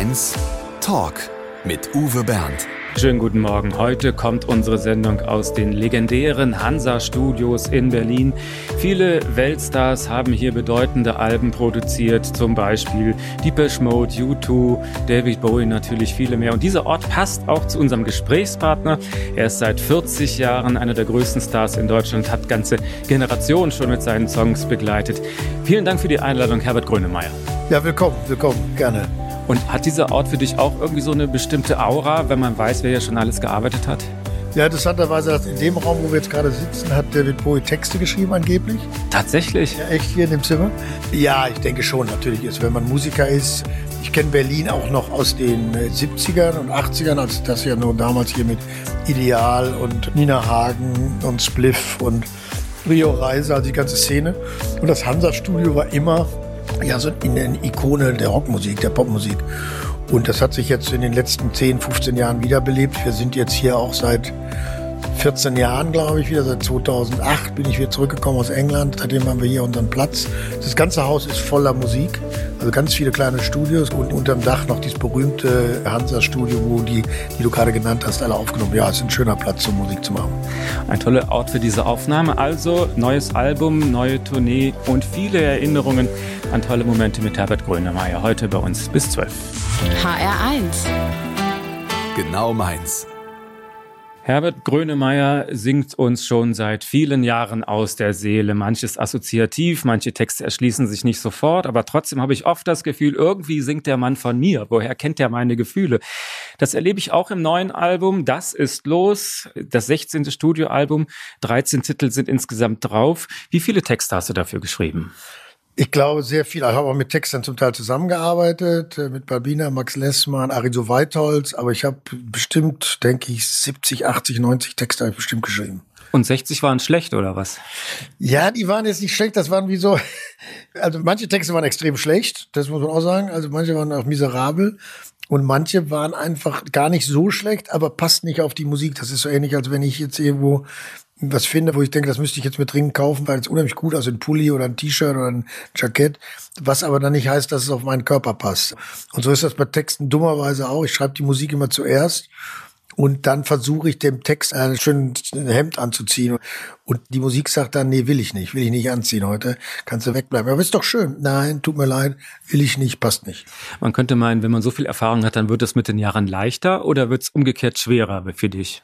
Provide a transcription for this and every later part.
Mainz Talk mit Uwe Bernd. Schönen guten Morgen. Heute kommt unsere Sendung aus den legendären Hansa-Studios in Berlin. Viele Weltstars haben hier bedeutende Alben produziert, zum Beispiel Deepesh Mode, U2, David Bowie, natürlich viele mehr. Und dieser Ort passt auch zu unserem Gesprächspartner. Er ist seit 40 Jahren einer der größten Stars in Deutschland, hat ganze Generationen schon mit seinen Songs begleitet. Vielen Dank für die Einladung, Herbert Grönemeyer. Ja, willkommen, willkommen, gerne. Und hat dieser Ort für dich auch irgendwie so eine bestimmte Aura, wenn man weiß, wer ja schon alles gearbeitet hat? Ja, interessanterweise, in dem Raum, wo wir jetzt gerade sitzen, hat David Bowie Texte geschrieben angeblich. Tatsächlich? Ja, echt hier in dem Zimmer? Ja, ich denke schon, natürlich ist, wenn man Musiker ist. Ich kenne Berlin auch noch aus den 70ern und 80ern, als das ja nur damals hier mit Ideal und Nina Hagen und Spliff und Rio Reise, also die ganze Szene. Und das Hansa-Studio war immer ja, so eine Ikone der Rockmusik, der Popmusik. Und das hat sich jetzt in den letzten 10, 15 Jahren wiederbelebt. Wir sind jetzt hier auch seit 14 Jahren, glaube ich, wieder. Seit 2008 bin ich wieder zurückgekommen aus England. Seitdem haben wir hier unseren Platz. Das ganze Haus ist voller Musik. Also ganz viele kleine Studios und unterm Dach noch dieses berühmte Hansa-Studio, wo die, die du gerade genannt hast, alle aufgenommen. Ja, es ist ein schöner Platz, um Musik zu machen. Ein toller Ort für diese Aufnahme. Also neues Album, neue Tournee und viele Erinnerungen an tolle Momente mit Herbert Grönemeyer. Heute bei uns bis 12. HR1. Genau meins. Herbert Grönemeyer singt uns schon seit vielen Jahren aus der Seele. Manches assoziativ, manche Texte erschließen sich nicht sofort, aber trotzdem habe ich oft das Gefühl, irgendwie singt der Mann von mir. Woher kennt er meine Gefühle? Das erlebe ich auch im neuen Album. Das ist los. Das 16. Studioalbum. 13 Titel sind insgesamt drauf. Wie viele Texte hast du dafür geschrieben? Ich glaube sehr viel. Ich habe auch mit Textern zum Teil zusammengearbeitet, äh, mit Babina, Max Lessmann, Ariso Weitholz, aber ich habe bestimmt, denke ich, 70, 80, 90 Texte habe ich bestimmt geschrieben. Und 60 waren schlecht, oder was? Ja, die waren jetzt nicht schlecht, das waren wie so, also manche Texte waren extrem schlecht, das muss man auch sagen, also manche waren auch miserabel. Und manche waren einfach gar nicht so schlecht, aber passt nicht auf die Musik. Das ist so ähnlich, als wenn ich jetzt irgendwo was finde, wo ich denke, das müsste ich jetzt mir dringend kaufen, weil es unheimlich gut aus, ein Pulli oder ein T-Shirt oder ein Jackett, was aber dann nicht heißt, dass es auf meinen Körper passt. Und so ist das bei Texten dummerweise auch. Ich schreibe die Musik immer zuerst und dann versuche ich dem Text ein schönes Hemd anzuziehen. Und die Musik sagt dann, nee, will ich nicht, will ich nicht anziehen heute, kannst du wegbleiben. Aber ist doch schön. Nein, tut mir leid, will ich nicht, passt nicht. Man könnte meinen, wenn man so viel Erfahrung hat, dann wird es mit den Jahren leichter oder wird es umgekehrt schwerer für dich?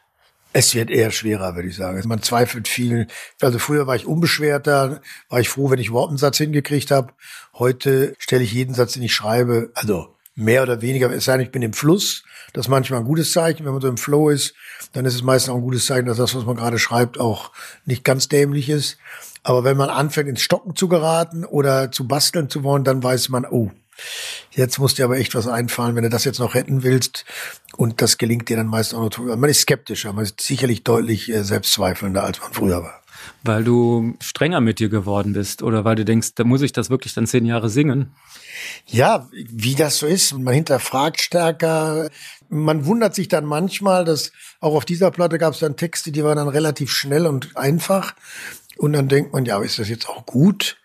Es wird eher schwerer, würde ich sagen. Man zweifelt viel. Also früher war ich unbeschwerter, war ich froh, wenn ich überhaupt einen Satz hingekriegt habe. Heute stelle ich jeden Satz, den ich schreibe, also mehr oder weniger, es sei denn, ich bin im Fluss. Das ist manchmal ein gutes Zeichen. Wenn man so im Flow ist, dann ist es meistens auch ein gutes Zeichen, dass das, was man gerade schreibt, auch nicht ganz dämlich ist. Aber wenn man anfängt, ins Stocken zu geraten oder zu basteln zu wollen, dann weiß man, oh, Jetzt muss dir aber echt was einfallen, wenn du das jetzt noch retten willst. Und das gelingt dir dann meist auch noch. Man ist skeptischer, man ist sicherlich deutlich äh, selbstzweifelnder, als man früher war. Weil du strenger mit dir geworden bist oder weil du denkst, da muss ich das wirklich dann zehn Jahre singen? Ja, wie das so ist. Man hinterfragt stärker. Man wundert sich dann manchmal, dass auch auf dieser Platte gab es dann Texte, die waren dann relativ schnell und einfach. Und dann denkt man, ja, ist das jetzt auch gut?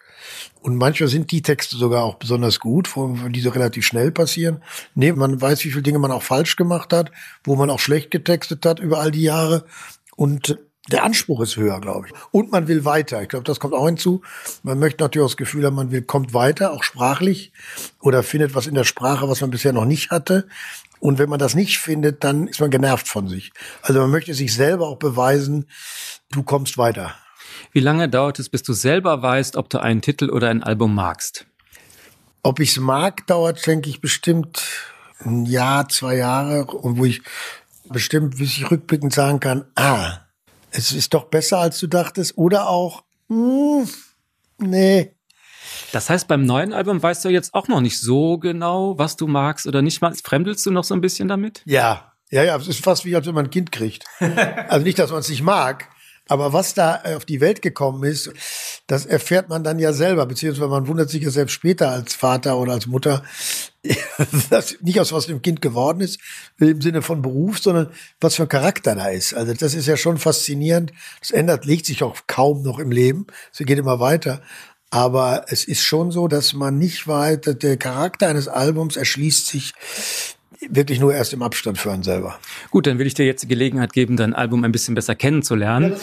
Und manchmal sind die Texte sogar auch besonders gut, die so relativ schnell passieren. Nee, man weiß, wie viele Dinge man auch falsch gemacht hat, wo man auch schlecht getextet hat über all die Jahre. Und der Anspruch ist höher, glaube ich. Und man will weiter. Ich glaube, das kommt auch hinzu. Man möchte natürlich auch das Gefühl haben, man will, kommt weiter, auch sprachlich, oder findet was in der Sprache, was man bisher noch nicht hatte. Und wenn man das nicht findet, dann ist man genervt von sich. Also man möchte sich selber auch beweisen, du kommst weiter. Wie lange dauert es, bis du selber weißt, ob du einen Titel oder ein Album magst? Ob ich es mag, dauert, denke ich, bestimmt ein Jahr, zwei Jahre, und wo ich bestimmt, bis ich rückblickend sagen kann, ah, es ist doch besser, als du dachtest, oder auch, hm, nee. Das heißt, beim neuen Album weißt du jetzt auch noch nicht so genau, was du magst oder nicht mal. Fremdelst du noch so ein bisschen damit? Ja, ja, ja. Es ist fast wie, als wenn man ein Kind kriegt. also nicht, dass man es nicht mag, aber was da äh, auf die Welt gekommen ist, das erfährt man dann ja selber, beziehungsweise man wundert sich ja selbst später als Vater oder als Mutter, dass nicht aus was dem Kind geworden ist, im Sinne von Beruf, sondern was für ein Charakter da ist. Also das ist ja schon faszinierend. Das ändert, legt sich auch kaum noch im Leben. Es geht immer weiter. Aber es ist schon so, dass man nicht weiter, der Charakter eines Albums erschließt sich wirklich nur erst im Abstand für einen selber. Gut, dann will ich dir jetzt die Gelegenheit geben, dein Album ein bisschen besser kennenzulernen.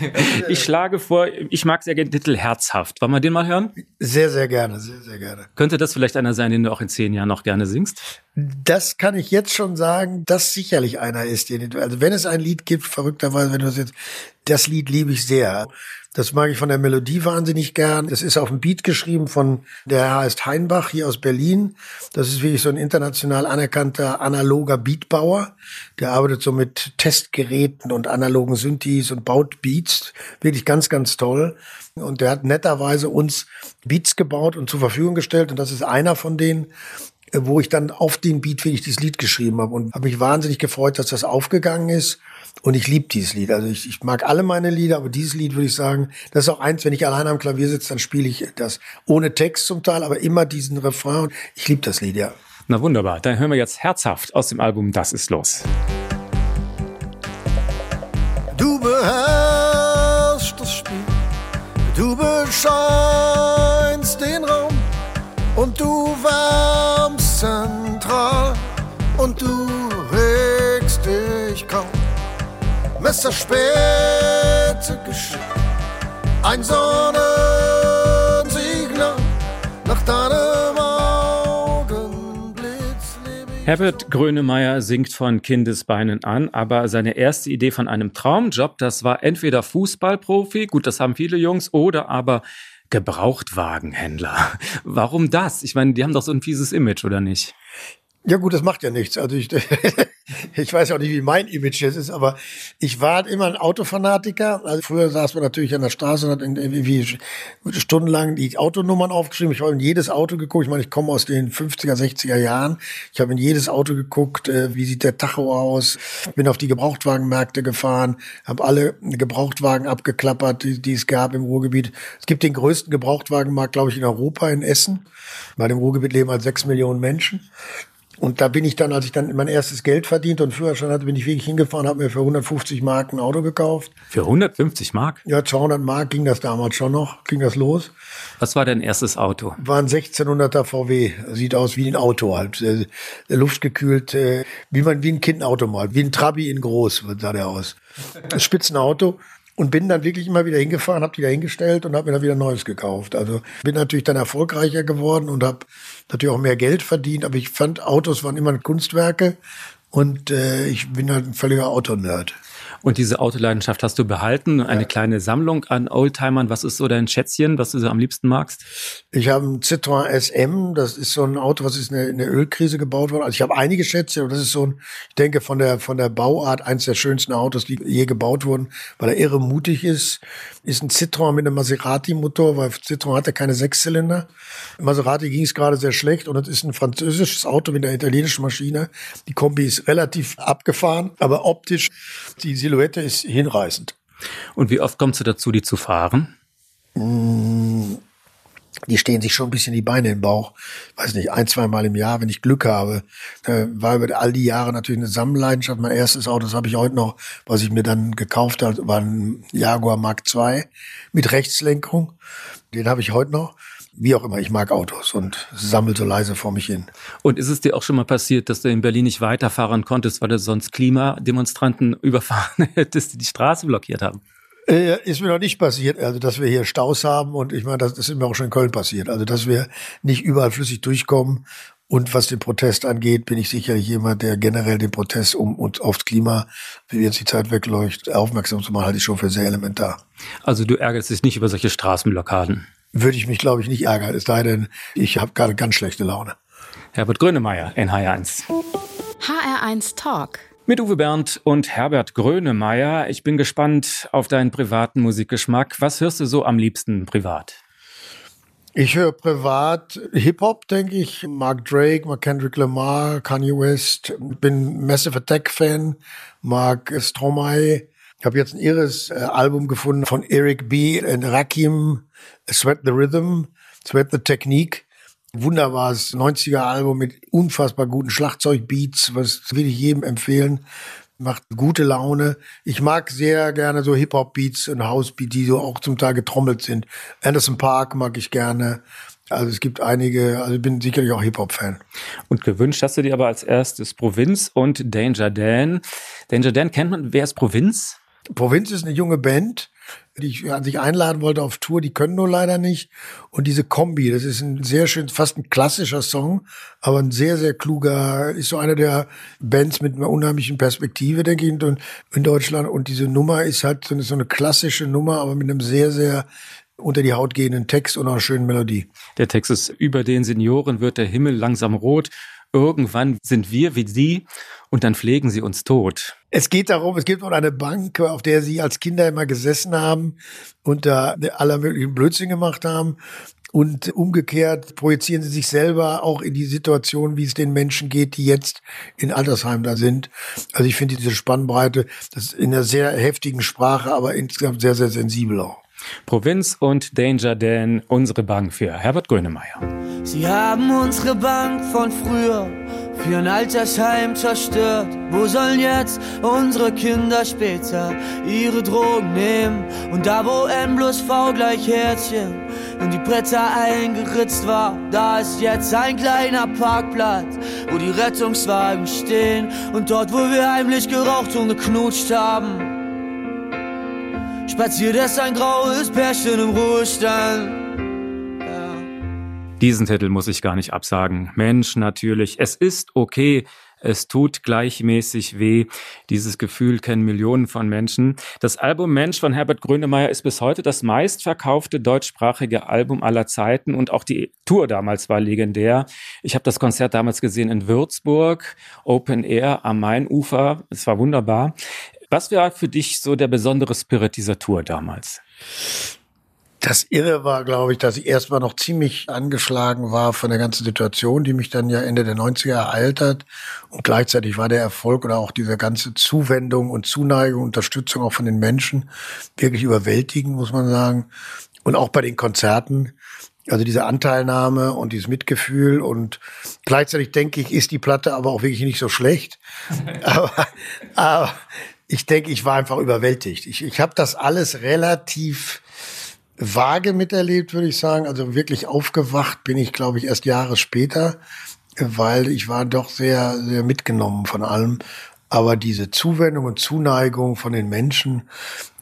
Ja, ich schlage vor, ich mag sehr gerne den Titel Herzhaft. Wollen wir den mal hören? Sehr, sehr gerne, sehr, sehr gerne. Könnte das vielleicht einer sein, den du auch in zehn Jahren noch gerne singst? Das kann ich jetzt schon sagen, dass sicherlich einer ist. Also wenn es ein Lied gibt, verrückterweise, wenn du das jetzt, das Lied liebe ich sehr. Das mag ich von der Melodie wahnsinnig gern. Es ist auf dem Beat geschrieben von, der heißt Heinbach hier aus Berlin. Das ist wirklich so ein international anerkannter analoger Beatbauer. Der arbeitet so mit Testgeräten und analogen Synthes und baut Beats. Wirklich ganz, ganz toll. Und der hat netterweise uns Beats gebaut und zur Verfügung gestellt. Und das ist einer von denen, wo ich dann auf den Beat wirklich dieses Lied geschrieben habe und habe mich wahnsinnig gefreut, dass das aufgegangen ist. Und ich liebe dieses Lied. Also ich, ich mag alle meine Lieder, aber dieses Lied würde ich sagen, das ist auch eins, wenn ich allein am Klavier sitze, dann spiele ich das ohne Text zum Teil, aber immer diesen Refrain. Ich liebe das Lied, ja. Na wunderbar, dann hören wir jetzt herzhaft aus dem Album Das ist los. Du beherrschst das Spiel, du bescheinst den Raum und du wärmst zentral und du regst dich kaum. Messerspitze geschickt, ein Sonnensignal nach deinem Augenblitz. Herbert Grönemeyer singt von Kindesbeinen an, aber seine erste Idee von einem Traumjob, das war entweder Fußballprofi, gut, das haben viele Jungs, oder aber Gebrauchtwagenhändler. Warum das? Ich meine, die haben doch so ein fieses Image, oder nicht? Ja gut, das macht ja nichts. Also ich, ich weiß ja auch nicht, wie mein Image jetzt ist, aber ich war immer ein Autofanatiker. Also früher saß man natürlich an der Straße und hat irgendwie stundenlang die Autonummern aufgeschrieben. Ich habe in jedes Auto geguckt. Ich meine, ich komme aus den 50er, 60er Jahren. Ich habe in jedes Auto geguckt, äh, wie sieht der Tacho aus. Bin auf die Gebrauchtwagenmärkte gefahren, habe alle Gebrauchtwagen abgeklappert, die, die es gab im Ruhrgebiet. Es gibt den größten Gebrauchtwagenmarkt, glaube ich, in Europa, in Essen. Bei dem Ruhrgebiet leben halt sechs Millionen Menschen. Und da bin ich dann, als ich dann mein erstes Geld verdient und Führerschein hatte, bin ich wirklich hingefahren, habe mir für 150 Mark ein Auto gekauft. Für 150 Mark? Ja, 200 Mark ging das damals schon noch, ging das los. Was war dein erstes Auto? War ein 1600er VW. Sieht aus wie ein Auto halt. Luftgekühlt, äh, wie man, wie ein Kind ein Auto malt. Wie ein Trabi in groß, sah der aus. Spitzenauto und bin dann wirklich immer wieder hingefahren, habe die da hingestellt und habe mir dann wieder Neues gekauft. Also bin natürlich dann erfolgreicher geworden und habe natürlich auch mehr Geld verdient, aber ich fand Autos waren immer Kunstwerke und äh, ich bin halt ein völliger Autonerd. Und diese Autoleidenschaft hast du behalten, eine ja. kleine Sammlung an Oldtimern. Was ist so dein Schätzchen, was du so am liebsten magst? Ich habe ein Citroën SM, das ist so ein Auto, was ist in der Ölkrise gebaut worden. Also ich habe einige Schätze, aber das ist so ein, ich denke von der von der Bauart eins der schönsten Autos, die je gebaut wurden, weil er irre mutig ist. Ist ein Citroën mit einem Maserati-Motor, weil Citroën hatte keine Sechszylinder. Maserati ging es gerade sehr schlecht und es ist ein französisches Auto mit einer italienischen Maschine. Die Kombi ist relativ abgefahren, aber optisch die Silhouette ist hinreißend. Und wie oft kommst du dazu, die zu fahren? Mm, die stehen sich schon ein bisschen die Beine im Bauch. Weiß nicht, ein, zwei Mal im Jahr, wenn ich Glück habe. War über all die Jahre natürlich eine Sammelleidenschaft. Mein erstes Auto, das habe ich heute noch, was ich mir dann gekauft habe, war ein Jaguar Mark II mit Rechtslenkung. Den habe ich heute noch wie auch immer, ich mag Autos und sammel so leise vor mich hin. Und ist es dir auch schon mal passiert, dass du in Berlin nicht weiterfahren konntest, weil du sonst Klimademonstranten überfahren hättest, die die Straße blockiert haben? Äh, ist mir noch nicht passiert, also dass wir hier Staus haben und ich meine, das, das ist mir auch schon in Köln passiert. Also dass wir nicht überall flüssig durchkommen und was den Protest angeht, bin ich sicherlich jemand, der generell den Protest um uns aufs Klima, wie jetzt die Zeit wegläuft, aufmerksam zu machen, halte ich schon für sehr elementar. Also du ärgerst dich nicht über solche Straßenblockaden? Würde ich mich, glaube ich, nicht ärgern. Es sei denn, ich habe gerade ganz schlechte Laune. Herbert Grönemeyer, NH1. HR1 Talk. Mit Uwe Bernd und Herbert Grönemeyer. Ich bin gespannt auf deinen privaten Musikgeschmack. Was hörst du so am liebsten privat? Ich höre privat Hip-Hop, denke ich. Mark Drake, mag Kendrick Lamar, Kanye West. Bin Massive Attack-Fan, mag Stromae. Ich habe jetzt ein irres äh, Album gefunden von Eric B. und Rakim, Sweat the Rhythm, Sweat the Technique. Wunderbares 90er Album mit unfassbar guten Schlagzeugbeats, was will ich jedem empfehlen. macht gute Laune. Ich mag sehr gerne so Hip-Hop-Beats und House-Beats, die so auch zum Teil getrommelt sind. Anderson Park mag ich gerne. Also es gibt einige, also ich bin sicherlich auch Hip-Hop-Fan. Und gewünscht hast du dir aber als erstes Provinz und Danger Dan. Danger Dan kennt man, wer ist Provinz? Provinz ist eine junge Band, die ich an sich einladen wollte auf Tour, die können nur leider nicht. Und diese Kombi, das ist ein sehr schön, fast ein klassischer Song, aber ein sehr, sehr kluger, ist so einer der Bands mit einer unheimlichen Perspektive, denke ich, in Deutschland. Und diese Nummer ist halt so eine, klassische Nummer, aber mit einem sehr, sehr unter die Haut gehenden Text und einer schönen Melodie. Der Text ist über den Senioren wird der Himmel langsam rot. Irgendwann sind wir wie sie und dann pflegen sie uns tot. Es geht darum, es gibt noch eine Bank, auf der sie als Kinder immer gesessen haben und da aller möglichen Blödsinn gemacht haben. Und umgekehrt projizieren sie sich selber auch in die Situation, wie es den Menschen geht, die jetzt in Altersheim da sind. Also ich finde diese Spannbreite, das ist in einer sehr heftigen Sprache, aber insgesamt sehr, sehr sensibel auch. Provinz und Danger Dan, unsere Bank für Herbert Grönemeyer. Sie haben unsere Bank von früher für ein Altersheim zerstört. Wo sollen jetzt unsere Kinder später ihre Drogen nehmen? Und da, wo N plus V gleich Herzchen in die Bretter eingeritzt war, da ist jetzt ein kleiner Parkplatz, wo die Rettungswagen stehen. Und dort, wo wir heimlich geraucht und geknutscht haben, spaziert es ein graues Pärchen im Ruhestand. Diesen Titel muss ich gar nicht absagen. Mensch, natürlich. Es ist okay. Es tut gleichmäßig weh. Dieses Gefühl kennen Millionen von Menschen. Das Album Mensch von Herbert Grönemeyer ist bis heute das meistverkaufte deutschsprachige Album aller Zeiten und auch die Tour damals war legendär. Ich habe das Konzert damals gesehen in Würzburg, Open Air am Mainufer. Es war wunderbar. Was war für dich so der besondere Spirit dieser Tour damals? Das Irre war, glaube ich, dass ich erstmal noch ziemlich angeschlagen war von der ganzen Situation, die mich dann ja Ende der 90er ereilt hat. Und gleichzeitig war der Erfolg oder auch diese ganze Zuwendung und Zuneigung, Unterstützung auch von den Menschen wirklich überwältigend, muss man sagen. Und auch bei den Konzerten. Also diese Anteilnahme und dieses Mitgefühl und gleichzeitig denke ich, ist die Platte aber auch wirklich nicht so schlecht. aber, aber ich denke, ich war einfach überwältigt. Ich, ich habe das alles relativ vage miterlebt, würde ich sagen. Also wirklich aufgewacht bin ich, glaube ich, erst Jahre später, weil ich war doch sehr, sehr mitgenommen von allem. Aber diese Zuwendung und Zuneigung von den Menschen,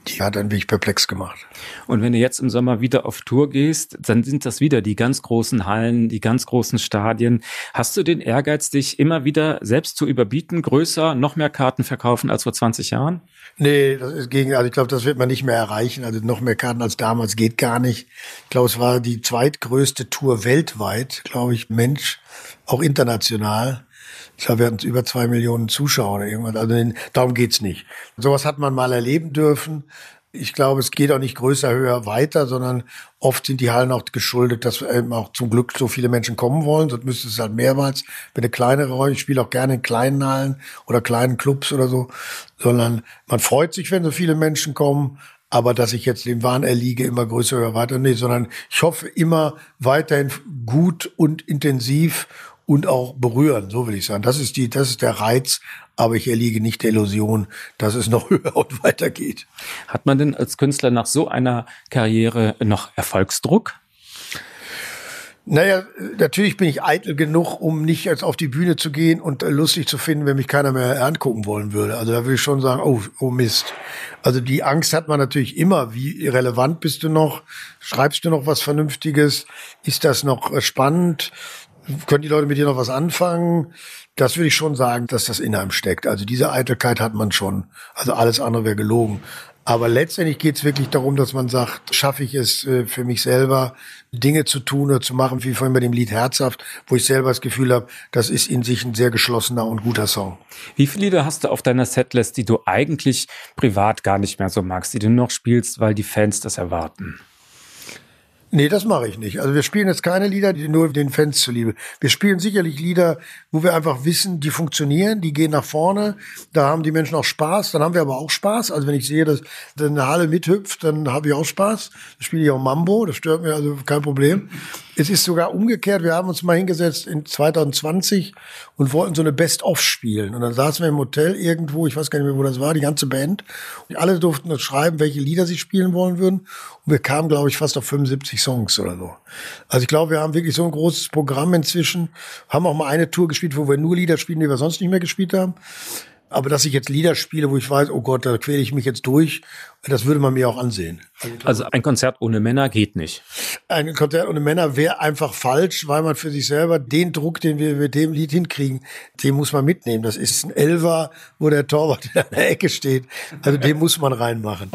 die hat ein wenig perplex gemacht. Und wenn du jetzt im Sommer wieder auf Tour gehst, dann sind das wieder die ganz großen Hallen, die ganz großen Stadien. Hast du den Ehrgeiz, dich immer wieder selbst zu überbieten, größer, noch mehr Karten verkaufen als vor 20 Jahren? Nee, das ist gegen, also ich glaube, das wird man nicht mehr erreichen. Also noch mehr Karten als damals geht gar nicht. Ich glaube, es war die zweitgrößte Tour weltweit, glaube ich, Mensch, auch international. Ich glaube, wir hatten über zwei Millionen Zuschauer oder irgendwas. Also darum geht's nicht. Sowas hat man mal erleben dürfen. Ich glaube, es geht auch nicht größer, höher, weiter, sondern oft sind die Hallen auch geschuldet, dass eben auch zum Glück so viele Menschen kommen wollen. Sonst müsste es halt mehrmals, wenn eine kleinere Rolle, ich spiele auch gerne in kleinen Hallen oder kleinen Clubs oder so, sondern man freut sich, wenn so viele Menschen kommen. Aber dass ich jetzt dem Wahn erliege, immer größer, höher, weiter, nee, sondern ich hoffe immer weiterhin gut und intensiv und auch berühren, so will ich sagen. Das ist die, das ist der Reiz, aber ich erliege nicht der Illusion, dass es noch höher und weiter geht. Hat man denn als Künstler nach so einer Karriere noch Erfolgsdruck? Naja, natürlich bin ich eitel genug, um nicht jetzt auf die Bühne zu gehen und lustig zu finden, wenn mich keiner mehr angucken wollen würde. Also da würde ich schon sagen, oh, oh Mist. Also die Angst hat man natürlich immer. Wie relevant bist du noch? Schreibst du noch was Vernünftiges? Ist das noch spannend? Können die Leute mit dir noch was anfangen? Das würde ich schon sagen, dass das in einem steckt. Also diese Eitelkeit hat man schon. Also alles andere wäre gelogen. Aber letztendlich geht es wirklich darum, dass man sagt, schaffe ich es äh, für mich selber, Dinge zu tun oder zu machen, wie vorhin bei dem Lied Herzhaft, wo ich selber das Gefühl habe, das ist in sich ein sehr geschlossener und guter Song. Wie viele Lieder hast du auf deiner Setlist, die du eigentlich privat gar nicht mehr so magst, die du noch spielst, weil die Fans das erwarten? Nee, das mache ich nicht. Also wir spielen jetzt keine Lieder, die nur den Fans zuliebe. Wir spielen sicherlich Lieder, wo wir einfach wissen, die funktionieren, die gehen nach vorne, da haben die Menschen auch Spaß, dann haben wir aber auch Spaß. Also wenn ich sehe, dass eine Halle mithüpft, dann habe ich auch Spaß. Dann spiele ich auch Mambo, das stört mir also kein Problem. Es ist sogar umgekehrt. Wir haben uns mal hingesetzt in 2020 und wollten so eine Best-of spielen. Und dann saßen wir im Hotel irgendwo, ich weiß gar nicht mehr, wo das war, die ganze Band. Und alle durften uns schreiben, welche Lieder sie spielen wollen würden. Und wir kamen, glaube ich, fast auf 75 Songs oder so. Also ich glaube, wir haben wirklich so ein großes Programm inzwischen. Haben auch mal eine Tour gespielt, wo wir nur Lieder spielen, die wir sonst nicht mehr gespielt haben. Aber dass ich jetzt Lieder spiele, wo ich weiß, oh Gott, da quäle ich mich jetzt durch, das würde man mir auch ansehen. Also ein Konzert ohne Männer geht nicht. Ein Konzert ohne Männer wäre einfach falsch, weil man für sich selber den Druck, den wir mit dem Lied hinkriegen, den muss man mitnehmen. Das ist ein Elfer, wo der Torwart in der Ecke steht. Also den muss man reinmachen.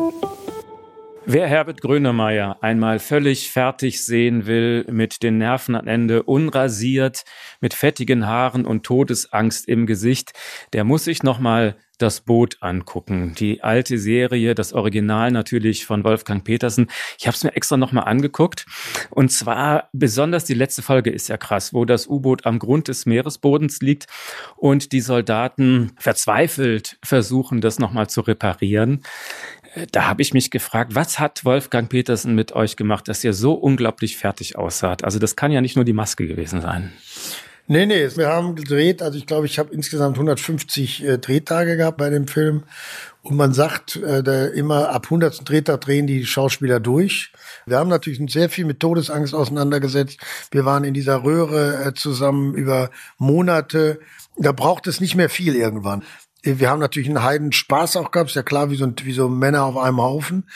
Wer Herbert Grönemeyer einmal völlig fertig sehen will, mit den Nerven am Ende, unrasiert, mit fettigen Haaren und Todesangst im Gesicht, der muss sich nochmal das Boot angucken. Die alte Serie, das Original natürlich von Wolfgang Petersen. Ich habe es mir extra nochmal angeguckt. Und zwar besonders die letzte Folge ist ja krass, wo das U-Boot am Grund des Meeresbodens liegt und die Soldaten verzweifelt versuchen, das nochmal zu reparieren da habe ich mich gefragt, was hat Wolfgang Petersen mit euch gemacht, dass ihr so unglaublich fertig aussaht? Also das kann ja nicht nur die Maske gewesen sein. Nee, nee, wir haben gedreht, also ich glaube, ich habe insgesamt 150 äh, Drehtage gehabt bei dem Film. Und man sagt, äh, da immer ab 100. Drehtag drehen die Schauspieler durch. Wir haben natürlich sehr viel mit Todesangst auseinandergesetzt. Wir waren in dieser Röhre äh, zusammen über Monate. Da braucht es nicht mehr viel irgendwann wir haben natürlich einen Heiden Spaß auch gehabt, ist ja klar, wie so, wie so Männer auf einem Haufen.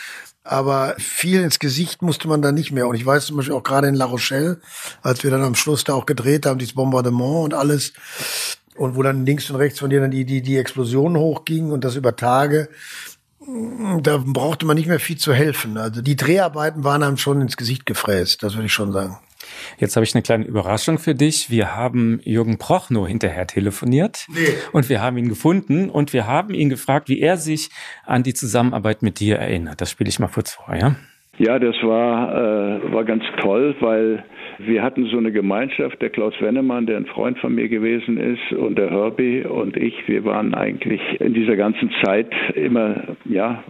Aber viel ins Gesicht musste man da nicht mehr. Und ich weiß zum Beispiel auch gerade in La Rochelle, als wir dann am Schluss da auch gedreht haben, dieses Bombardement und alles. Und wo dann links und rechts von dir dann die, die, die Explosionen hochgingen und das über Tage. Da brauchte man nicht mehr viel zu helfen. Also die Dreharbeiten waren einem schon ins Gesicht gefräst, das würde ich schon sagen. Jetzt habe ich eine kleine Überraschung für dich. Wir haben Jürgen Prochnow hinterher telefoniert nee. und wir haben ihn gefunden und wir haben ihn gefragt, wie er sich an die Zusammenarbeit mit dir erinnert. Das spiele ich mal kurz vor, ja? Ja, das war, äh, war ganz toll, weil wir hatten so eine Gemeinschaft, der Klaus Wennemann, der ein Freund von mir gewesen ist, und der Herbie und ich, wir waren eigentlich in dieser ganzen Zeit immer ja,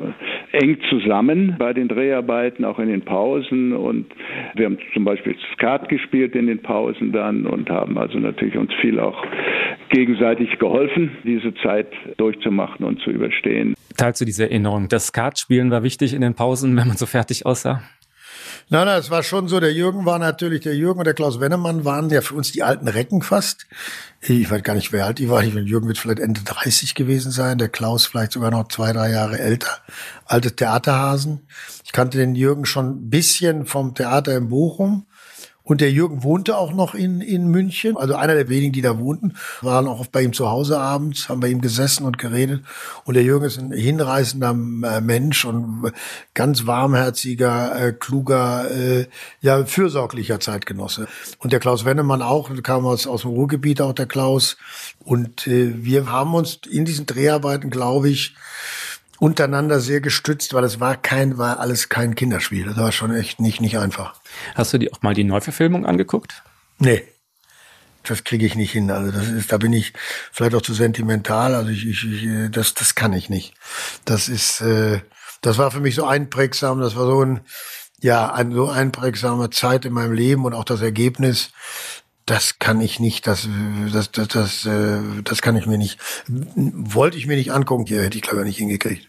eng zusammen bei den Dreharbeiten, auch in den Pausen. Und wir haben zum Beispiel Skat gespielt in den Pausen dann und haben also natürlich uns viel auch gegenseitig geholfen, diese Zeit durchzumachen und zu überstehen. Teilst du diese Erinnerung? Das Skatspielen war wichtig in den Pausen, wenn man so fertig aussah? Nein, nein, es war schon so. Der Jürgen war natürlich, der Jürgen und der Klaus Wennemann waren ja für uns die alten Recken fast. Ich weiß gar nicht, wer alt die war. Ich meine, Jürgen wird vielleicht Ende 30 gewesen sein. Der Klaus vielleicht sogar noch zwei, drei Jahre älter. Alte Theaterhasen. Ich kannte den Jürgen schon ein bisschen vom Theater in Bochum. Und der Jürgen wohnte auch noch in, in München. Also einer der wenigen, die da wohnten, waren auch oft bei ihm zu Hause abends, haben bei ihm gesessen und geredet. Und der Jürgen ist ein hinreißender äh, Mensch und ganz warmherziger, äh, kluger, äh, ja, fürsorglicher Zeitgenosse. Und der Klaus Wennemann auch, kam aus, aus dem Ruhrgebiet auch der Klaus. Und äh, wir haben uns in diesen Dreharbeiten, glaube ich, untereinander sehr gestützt, weil es war kein, war alles kein Kinderspiel. Das war schon echt nicht, nicht einfach. Hast du dir auch mal die Neuverfilmung angeguckt? Nee. Das kriege ich nicht hin. Also das ist, da bin ich vielleicht auch zu sentimental. Also ich, ich, ich das, das kann ich nicht. Das ist, äh, das war für mich so einprägsam. Das war so ein, ja, ein so einprägsame Zeit in meinem Leben und auch das Ergebnis. Das kann ich nicht. Das, das, das, das, äh, das kann ich mir nicht. Wollte ich mir nicht angucken. Hier hätte ich glaube ich nicht hingekriegt.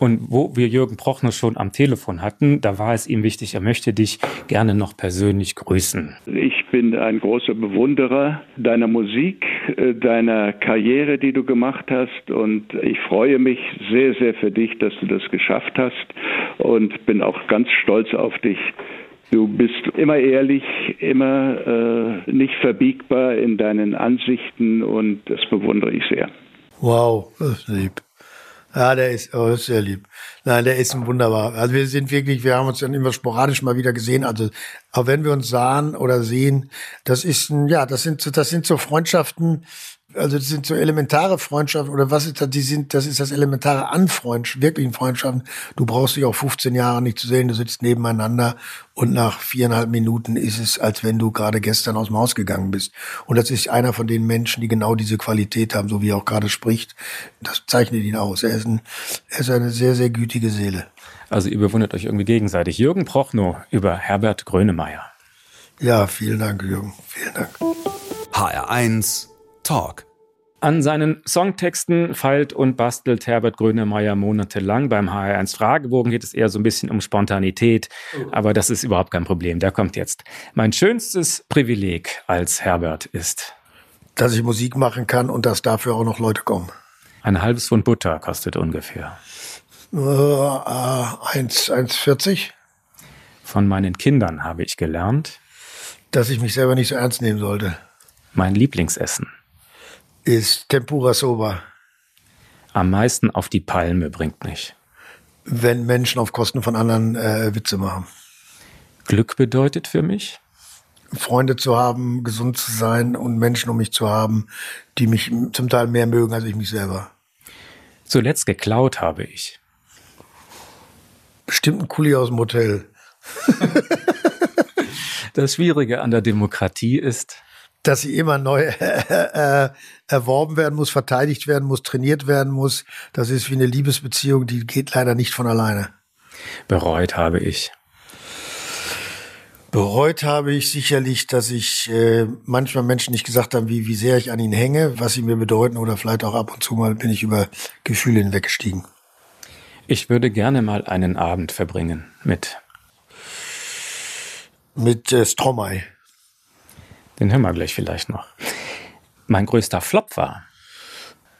Und wo wir Jürgen Prochner schon am Telefon hatten, da war es ihm wichtig, er möchte dich gerne noch persönlich grüßen. Ich bin ein großer Bewunderer deiner Musik, äh, deiner Karriere, die du gemacht hast. Und ich freue mich sehr, sehr für dich, dass du das geschafft hast. Und bin auch ganz stolz auf dich. Du bist immer ehrlich, immer äh, nicht verbiegbar in deinen Ansichten und das bewundere ich sehr. Wow, das ist lieb. Ja, der ist, oh, ist sehr lieb. Nein, der ist wunderbar. Also wir sind wirklich, wir haben uns dann immer sporadisch mal wieder gesehen. Also auch wenn wir uns sahen oder sehen, das ist ein, ja, das sind, das sind so Freundschaften, also das sind so elementare Freundschaften oder was ist das? Die sind, das ist das elementare an Freundschaften, wirklichen Freundschaften. Du brauchst dich auch 15 Jahre nicht zu sehen. Du sitzt nebeneinander und nach viereinhalb Minuten ist es, als wenn du gerade gestern aus dem Haus gegangen bist. Und das ist einer von den Menschen, die genau diese Qualität haben, so wie er auch gerade spricht. Das zeichnet ihn aus. Er ist, ein, er ist eine sehr, sehr gütige Seele. Also ihr bewundert euch irgendwie gegenseitig. Jürgen Prochnow über Herbert Grönemeyer. Ja, vielen Dank, Jürgen. Vielen Dank. HR1 Talk. An seinen Songtexten feilt und bastelt Herbert Grönemeyer monatelang. Beim HR1 Fragebogen geht es eher so ein bisschen um Spontanität, aber das ist überhaupt kein Problem. Der kommt jetzt. Mein schönstes Privileg als Herbert ist, dass ich Musik machen kann und dass dafür auch noch Leute kommen. Ein halbes Pfund Butter kostet ungefähr. Äh, 1,40. Von meinen Kindern habe ich gelernt, dass ich mich selber nicht so ernst nehmen sollte. Mein Lieblingsessen ist Tempura Soba. Am meisten auf die Palme bringt mich. Wenn Menschen auf Kosten von anderen äh, Witze machen. Glück bedeutet für mich? Freunde zu haben, gesund zu sein und Menschen um mich zu haben, die mich zum Teil mehr mögen als ich mich selber. Zuletzt geklaut habe ich. Bestimmt ein Kuli aus dem Hotel. das Schwierige an der Demokratie ist, dass sie immer neu äh, erworben werden muss, verteidigt werden muss, trainiert werden muss. Das ist wie eine Liebesbeziehung, die geht leider nicht von alleine. Bereut habe ich. Bereut habe ich sicherlich, dass ich äh, manchmal Menschen nicht gesagt habe, wie, wie sehr ich an ihnen hänge, was sie mir bedeuten oder vielleicht auch ab und zu mal bin ich über Gefühle hinweggestiegen. Ich würde gerne mal einen Abend verbringen mit mit äh, Stromae. Den hören wir gleich vielleicht noch. Mein größter Flop war.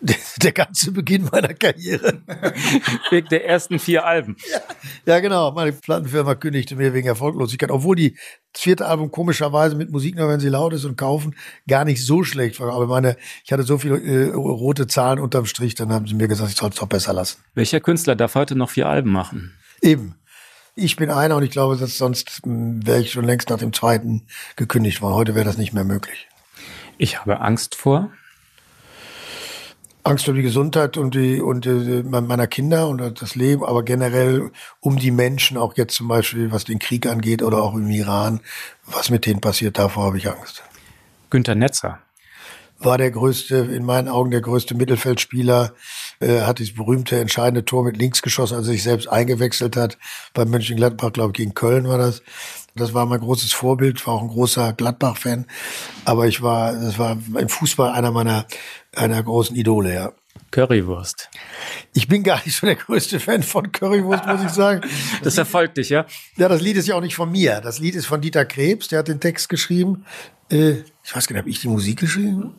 Der, ganze Beginn meiner Karriere. wegen der ersten vier Alben. Ja, ja, genau. Meine Plattenfirma kündigte mir wegen Erfolglosigkeit, obwohl die das vierte Album komischerweise mit Musik nur, wenn sie laut ist und kaufen, gar nicht so schlecht war. Aber meine, ich hatte so viele äh, rote Zahlen unterm Strich, dann haben sie mir gesagt, ich soll es doch besser lassen. Welcher Künstler darf heute noch vier Alben machen? Eben. Ich bin einer und ich glaube, dass sonst hm, wäre ich schon längst nach dem zweiten gekündigt worden. Heute wäre das nicht mehr möglich. Ich habe Angst vor. Angst um die Gesundheit und die und die, meiner Kinder und das Leben, aber generell um die Menschen, auch jetzt zum Beispiel, was den Krieg angeht oder auch im Iran, was mit denen passiert, davor habe ich Angst. Günter Netzer war der größte, in meinen Augen der größte Mittelfeldspieler, äh, hat dieses berühmte entscheidende Tor mit links geschossen, als er sich selbst eingewechselt hat. Bei Mönchengladbach, glaube ich, gegen Köln war das. Das war mein großes Vorbild, war auch ein großer Gladbach-Fan. Aber ich war, das war im Fußball einer meiner, einer großen Idole, ja. Currywurst. Ich bin gar nicht so der größte Fan von Currywurst, muss ich sagen. Das, das erfolgt dich, ja? Ja, das Lied ist ja auch nicht von mir. Das Lied ist von Dieter Krebs, der hat den Text geschrieben. Äh, ich weiß gar nicht, habe ich die Musik geschrieben?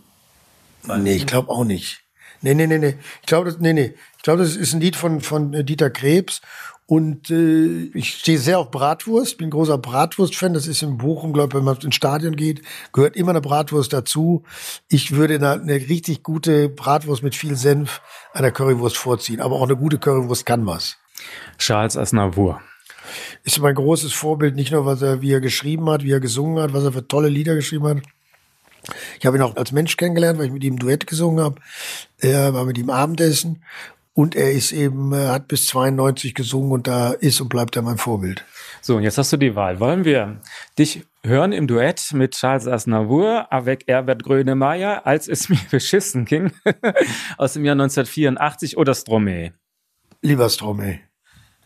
Nee, ich glaube auch nicht. Nee, nee, nee, nee. Ich glaube, das, nee, nee. Ich glaube, das ist ein Lied von, von äh, Dieter Krebs. Und äh, ich stehe sehr auf Bratwurst, bin großer Bratwurst-Fan. Das ist in Bochum, glaube ich, wenn man ins Stadion geht, gehört immer eine Bratwurst dazu. Ich würde eine, eine richtig gute Bratwurst mit viel Senf einer Currywurst vorziehen. Aber auch eine gute Currywurst kann was. Charles Aznavour. Ist mein großes Vorbild, nicht nur, was er, wie er geschrieben hat, wie er gesungen hat, was er für tolle Lieder geschrieben hat, ich habe ihn auch als Mensch kennengelernt, weil ich mit ihm Duett gesungen habe. Er war mit ihm Abendessen und er ist eben, er hat bis 92 gesungen und da ist und bleibt er mein Vorbild. So, und jetzt hast du die Wahl. Wollen wir dich hören im Duett mit Charles Aznavour avec Herbert Grönemeyer, als es mir beschissen ging, aus dem Jahr 1984 oder Stromae? Lieber Stromae.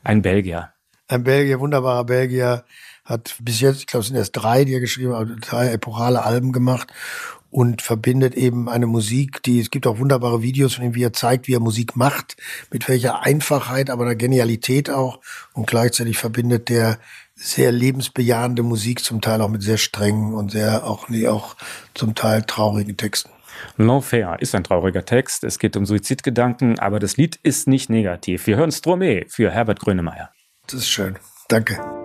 Ein Belgier. Ein Belgier, wunderbarer Belgier hat bis jetzt, ich glaube, es sind erst drei, die er geschrieben hat, drei epochale Alben gemacht und verbindet eben eine Musik, die, es gibt auch wunderbare Videos von ihm, wie er zeigt, wie er Musik macht, mit welcher Einfachheit, aber einer Genialität auch und gleichzeitig verbindet der sehr lebensbejahende Musik, zum Teil auch mit sehr strengen und sehr auch, nee, auch zum Teil traurigen Texten. L'Enfer ist ein trauriger Text. Es geht um Suizidgedanken, aber das Lied ist nicht negativ. Wir hören Stromae für Herbert Grönemeyer. Das ist schön. Danke.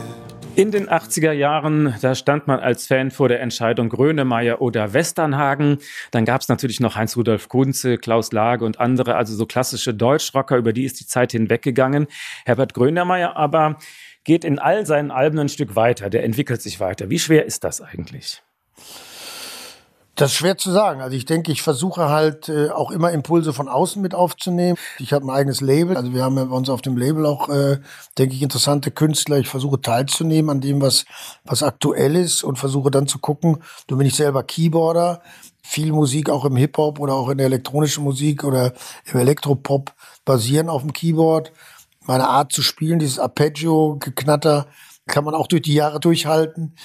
In den 80er Jahren, da stand man als Fan vor der Entscheidung Grönemeyer oder Westernhagen. Dann gab es natürlich noch Heinz-Rudolf Kunze, Klaus Lage und andere, also so klassische Deutschrocker, über die ist die Zeit hinweggegangen. Herbert Grönemeyer aber geht in all seinen Alben ein Stück weiter, der entwickelt sich weiter. Wie schwer ist das eigentlich? Das ist schwer zu sagen. Also ich denke, ich versuche halt äh, auch immer Impulse von außen mit aufzunehmen. Ich habe ein eigenes Label. Also wir haben ja bei uns auf dem Label auch, äh, denke ich, interessante Künstler. Ich versuche teilzunehmen an dem, was, was aktuell ist und versuche dann zu gucken. Du bin ich selber Keyboarder. Viel Musik auch im Hip-Hop oder auch in der elektronischen Musik oder im Elektropop basieren auf dem Keyboard. Meine Art zu spielen, dieses Arpeggio-Geknatter, kann man auch durch die Jahre durchhalten.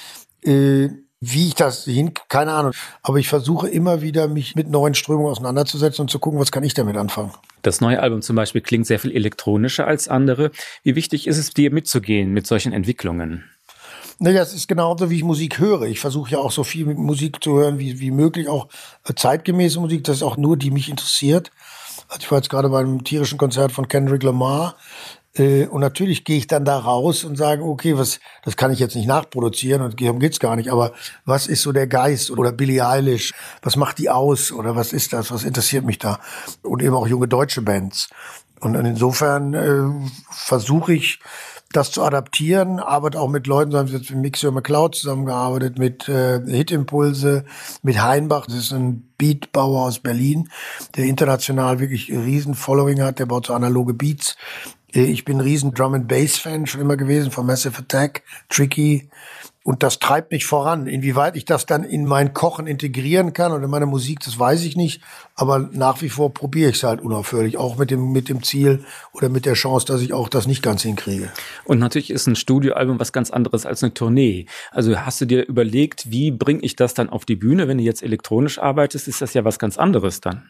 Äh, wie ich das hin, keine Ahnung. Aber ich versuche immer wieder, mich mit neuen Strömungen auseinanderzusetzen und zu gucken, was kann ich damit anfangen. Das neue Album zum Beispiel klingt sehr viel elektronischer als andere. Wie wichtig ist es dir mitzugehen mit solchen Entwicklungen? Naja, es ist genauso, wie ich Musik höre. Ich versuche ja auch so viel Musik zu hören wie, wie möglich, auch äh, zeitgemäße Musik. Das ist auch nur, die mich interessiert. Also ich war jetzt gerade beim tierischen Konzert von Kendrick Lamar. Äh, und natürlich gehe ich dann da raus und sage, okay, was, das kann ich jetzt nicht nachproduzieren und darum geht's gar nicht. Aber was ist so der Geist oder Billie Eilish? Was macht die aus oder was ist das? Was interessiert mich da? Und eben auch junge deutsche Bands. Und insofern äh, versuche ich, das zu adaptieren, arbeite auch mit Leuten, so haben wir jetzt mit Mixio McCloud zusammengearbeitet, mit äh, Hitimpulse, mit Heinbach, das ist ein Beatbauer aus Berlin, der international wirklich riesen Following hat, der baut so analoge Beats. Äh, ich bin riesen Drum and Bass Fan schon immer gewesen von Massive Attack, Tricky. Und das treibt mich voran. Inwieweit ich das dann in mein Kochen integrieren kann und in meine Musik, das weiß ich nicht. Aber nach wie vor probiere ich es halt unaufhörlich, auch mit dem, mit dem Ziel oder mit der Chance, dass ich auch das nicht ganz hinkriege. Und natürlich ist ein Studioalbum was ganz anderes als eine Tournee. Also hast du dir überlegt, wie bringe ich das dann auf die Bühne? Wenn du jetzt elektronisch arbeitest, ist das ja was ganz anderes dann.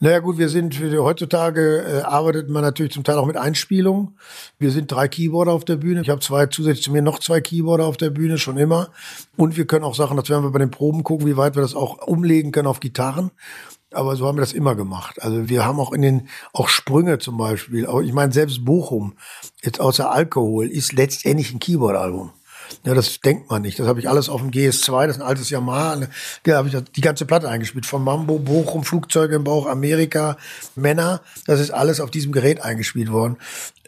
Naja gut, wir sind, heutzutage äh, arbeitet man natürlich zum Teil auch mit Einspielungen. Wir sind drei Keyboarder auf der Bühne. Ich habe zwei, zusätzlich zu mir noch zwei Keyboarder auf der Bühne, schon immer. Und wir können auch Sachen, das werden wir bei den Proben gucken, wie weit wir das auch umlegen können auf Gitarren. Aber so haben wir das immer gemacht. Also wir haben auch in den, auch Sprünge zum Beispiel. Auch, ich meine, selbst Bochum, jetzt außer Alkohol, ist letztendlich ein Keyboard-Album. Ja, das denkt man nicht. Das habe ich alles auf dem GS2, das ist ein altes Yamaha. Da habe ich die ganze Platte eingespielt. Von Mambo, Bochum, Flugzeuge im Bauch, Amerika, Männer. Das ist alles auf diesem Gerät eingespielt worden.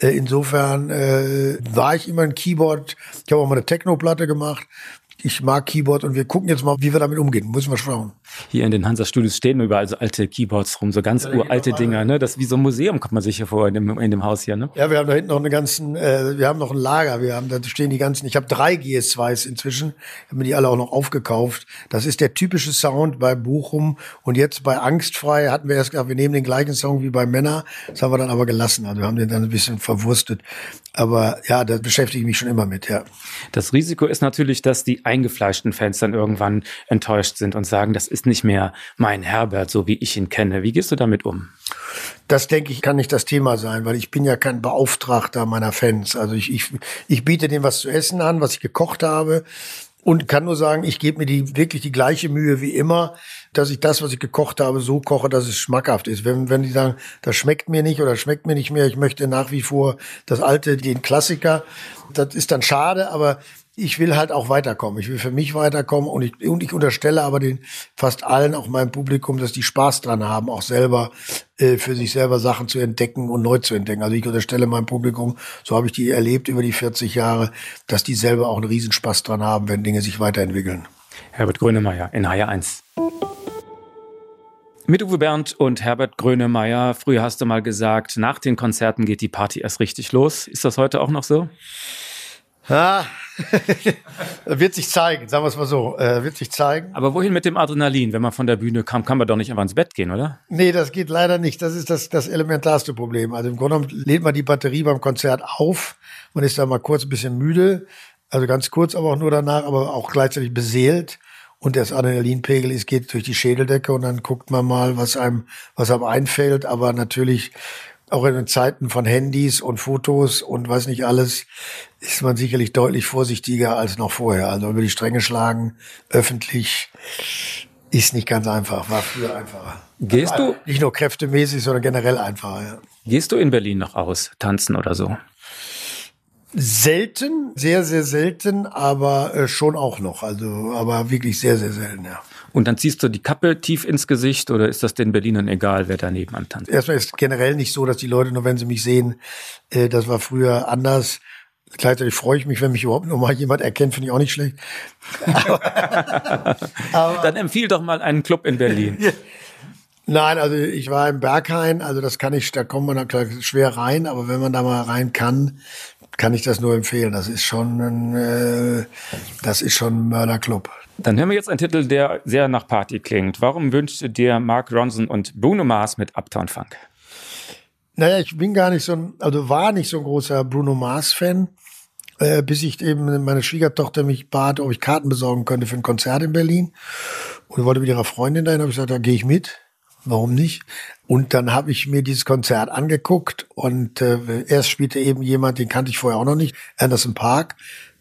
Äh, insofern äh, war ich immer ein Keyboard. Ich habe auch mal eine Techno-Platte gemacht ich mag Keyboard und wir gucken jetzt mal, wie wir damit umgehen. Müssen wir schauen. Hier in den Hansa-Studios stehen überall so alte Keyboards rum, so ganz ja, uralte Dinger, ne? Das ist wie so ein Museum, kommt man sich hier vor in dem, in dem Haus hier, ne? Ja, wir haben da hinten noch eine ganzen, äh, wir haben noch ein Lager, wir haben, da stehen die ganzen, ich habe drei GS2s inzwischen, habe mir die alle auch noch aufgekauft. Das ist der typische Sound bei Bochum und jetzt bei Angstfrei hatten wir erst gesagt, wir nehmen den gleichen Song wie bei Männer, das haben wir dann aber gelassen, also wir haben den dann ein bisschen verwurstet. Aber ja, da beschäftige ich mich schon immer mit, ja. Das Risiko ist natürlich, dass die eingefleischten Fans dann irgendwann enttäuscht sind und sagen, das ist nicht mehr mein Herbert, so wie ich ihn kenne. Wie gehst du damit um? Das denke ich, kann nicht das Thema sein, weil ich bin ja kein Beauftragter meiner Fans. Also ich, ich, ich biete denen was zu essen an, was ich gekocht habe und kann nur sagen, ich gebe mir die wirklich die gleiche Mühe wie immer, dass ich das, was ich gekocht habe, so koche, dass es schmackhaft ist. Wenn, wenn die sagen, das schmeckt mir nicht oder schmeckt mir nicht mehr, ich möchte nach wie vor das alte, den Klassiker, das ist dann schade, aber ich will halt auch weiterkommen. Ich will für mich weiterkommen und ich, und ich unterstelle aber den fast allen, auch meinem Publikum, dass die Spaß dran haben, auch selber äh, für sich selber Sachen zu entdecken und neu zu entdecken. Also ich unterstelle meinem Publikum, so habe ich die erlebt über die 40 Jahre, dass die selber auch einen Riesenspaß dran haben, wenn Dinge sich weiterentwickeln. Herbert Grönemeyer in Haie 1. Mit Uwe Bernd und Herbert Grönemeyer. Früher hast du mal gesagt, nach den Konzerten geht die Party erst richtig los. Ist das heute auch noch so? Ja, wird sich zeigen, sagen wir es mal so, äh, wird sich zeigen. Aber wohin mit dem Adrenalin? Wenn man von der Bühne kam, kann man doch nicht einfach ins Bett gehen, oder? Nee, das geht leider nicht. Das ist das, das elementarste Problem. Also im Grunde genommen lädt man die Batterie beim Konzert auf. Man ist da mal kurz ein bisschen müde. Also ganz kurz, aber auch nur danach, aber auch gleichzeitig beseelt. Und das Adrenalinpegel ist, geht durch die Schädeldecke und dann guckt man mal, was einem, was einem einfällt. Aber natürlich auch in den Zeiten von Handys und Fotos und weiß nicht alles, ist man sicherlich deutlich vorsichtiger als noch vorher. Also über die Stränge schlagen, öffentlich, ist nicht ganz einfach, war früher einfacher. Gehst also, du? Nicht nur kräftemäßig, sondern generell einfacher, ja. Gehst du in Berlin noch aus, tanzen oder so? Selten, sehr, sehr selten, aber äh, schon auch noch. Also, aber wirklich sehr, sehr selten, ja. Und dann ziehst du die Kappe tief ins Gesicht oder ist das den Berlinern egal, wer daneben antanzt? Erstmal ist generell nicht so, dass die Leute nur, wenn sie mich sehen, äh, das war früher anders. Gleichzeitig freue ich mich, wenn mich überhaupt noch mal jemand erkennt, finde ich auch nicht schlecht. aber, Dann empfiehl doch mal einen Club in Berlin. Nein, also ich war im Berghain, also das kann ich, da kommt man da schwer rein, aber wenn man da mal rein kann, kann ich das nur empfehlen. Das ist schon ein, äh, das ist schon ein Mörderclub. Dann hören wir jetzt einen Titel, der sehr nach Party klingt. Warum wünscht dir Mark Ronson und Bruno Mars mit Uptown Funk? Naja, ich bin gar nicht so ein, also war nicht so ein großer Bruno Mars-Fan, äh, bis ich eben meine Schwiegertochter mich bat, ob ich Karten besorgen könnte für ein Konzert in Berlin. Und wollte mit ihrer Freundin dahin, habe ich gesagt, da gehe ich mit. Warum nicht? Und dann habe ich mir dieses Konzert angeguckt und äh, erst spielte eben jemand, den kannte ich vorher auch noch nicht, Anderson Park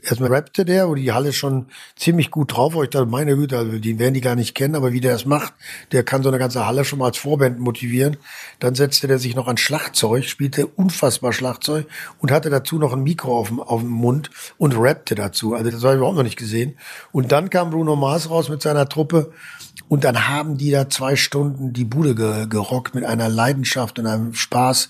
erstmal rappte der, wo die Halle schon ziemlich gut drauf war. Ich dachte, meine Güte, also die werden die gar nicht kennen, aber wie der das macht, der kann so eine ganze Halle schon mal als Vorband motivieren. Dann setzte der sich noch an Schlagzeug, spielte unfassbar Schlagzeug und hatte dazu noch ein Mikro auf dem, auf dem Mund und rappte dazu. Also das habe ich überhaupt noch nicht gesehen. Und dann kam Bruno Mars raus mit seiner Truppe und dann haben die da zwei Stunden die Bude gerockt mit einer Leidenschaft und einem Spaß.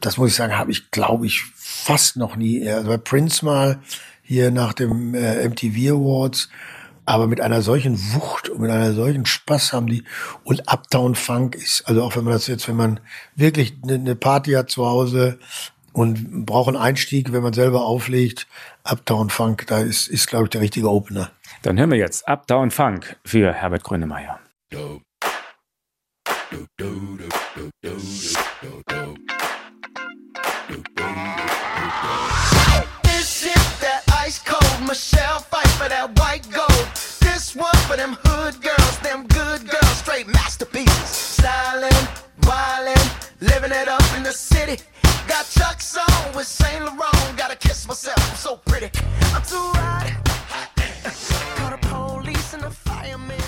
Das muss ich sagen, habe ich, glaube ich, fast noch nie. Also bei Prince mal hier nach dem äh, MTV Awards. Aber mit einer solchen Wucht und mit einer solchen Spaß haben die. Und Uptown Funk ist, also auch wenn man das jetzt, wenn man wirklich eine Party hat zu Hause und braucht einen Einstieg, wenn man selber auflegt, Uptown Funk, da ist, ist glaube ich, der richtige Opener. Dann hören wir jetzt Uptown Funk für Herbert Grönemeyer. Do, do, do, Michelle for them hood girls, them good girls, straight masterpieces. Stylin', wildin', living it up in the city. Got Chuck's on with Saint Laurent. Gotta kiss myself, I'm so pretty. I'm too hot. Call the police and the fireman.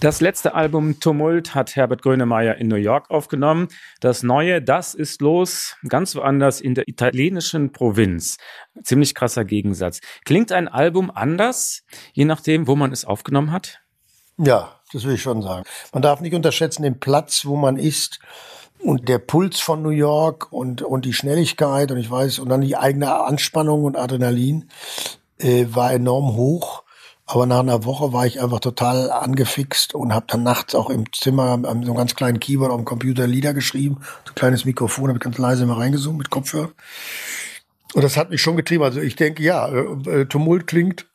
Das letzte Album Tumult hat Herbert Grönemeyer in New York aufgenommen. Das neue Das ist los, ganz woanders in der italienischen Provinz. Ziemlich krasser Gegensatz. Klingt ein Album anders, je nachdem, wo man es aufgenommen hat? Ja, das will ich schon sagen. Man darf nicht unterschätzen den Platz, wo man ist und der Puls von New York und, und die Schnelligkeit und ich weiß, und dann die eigene Anspannung und Adrenalin äh, war enorm hoch. Aber nach einer Woche war ich einfach total angefixt und habe dann nachts auch im Zimmer an so einem ganz kleinen Keyboard auf dem Computer Lieder geschrieben. So ein kleines Mikrofon, habe ich ganz leise mal reingesungen mit Kopfhörer. Und das hat mich schon getrieben. Also ich denke, ja, äh, äh, Tumult klingt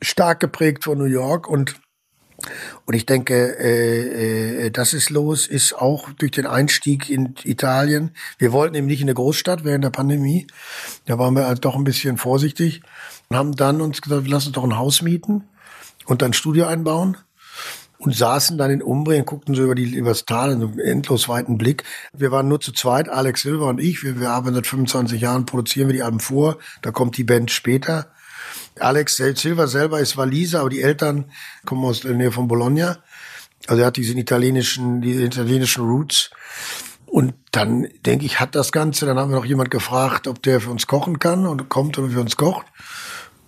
stark geprägt von New York und und ich denke, äh, äh, das ist los, ist auch durch den Einstieg in Italien. Wir wollten eben nicht in eine Großstadt während der Pandemie. Da waren wir halt doch ein bisschen vorsichtig und haben dann uns gesagt, lass uns doch ein Haus mieten und dann ein Studio einbauen und saßen dann in Umbrien, guckten so über die über das Tal in einem endlos weiten Blick. Wir waren nur zu zweit, Alex Silver und ich. Wir, wir arbeiten seit 25 Jahren, produzieren wir die Alben vor. Da kommt die Band später. Alex Silver selber ist Waliser, aber die Eltern kommen aus der Nähe von Bologna. Also er hat diesen italienischen, die italienischen Roots. Und dann denke ich, hat das Ganze. Dann haben wir noch jemand gefragt, ob der für uns kochen kann und kommt und für uns kocht.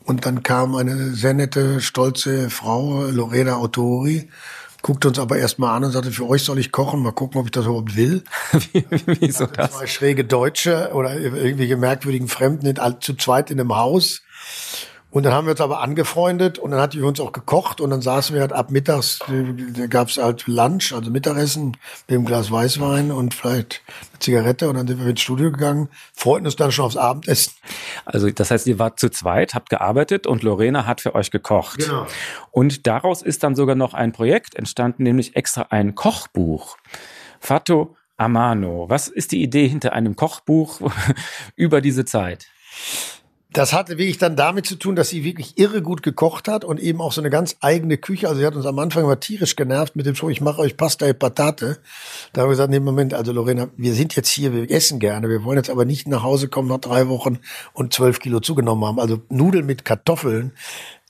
Und dann kam eine sehr nette, stolze Frau, Lorena Autori, guckte uns aber erstmal an und sagte, für euch soll ich kochen, mal gucken, ob ich das überhaupt will. Wieso das? Zwei schräge Deutsche oder irgendwelche merkwürdigen Fremden zu zweit in einem Haus. Und dann haben wir uns aber angefreundet und dann hat die uns auch gekocht und dann saßen wir halt ab mittags, da gab es halt Lunch, also Mittagessen mit einem Glas Weißwein und vielleicht eine Zigarette und dann sind wir ins Studio gegangen, freuten uns dann schon aufs Abendessen. Also das heißt, ihr wart zu zweit, habt gearbeitet und Lorena hat für euch gekocht. Genau. Und daraus ist dann sogar noch ein Projekt entstanden, nämlich extra ein Kochbuch. Fato Amano. Was ist die Idee hinter einem Kochbuch über diese Zeit? Das hatte wirklich dann damit zu tun, dass sie wirklich irre gut gekocht hat und eben auch so eine ganz eigene Küche. Also sie hat uns am Anfang immer tierisch genervt mit dem Spruch, ich mache euch Pasta e Patate. Da haben wir gesagt, nee, Moment, also Lorena, wir sind jetzt hier, wir essen gerne. Wir wollen jetzt aber nicht nach Hause kommen nach drei Wochen und zwölf Kilo zugenommen haben. Also Nudeln mit Kartoffeln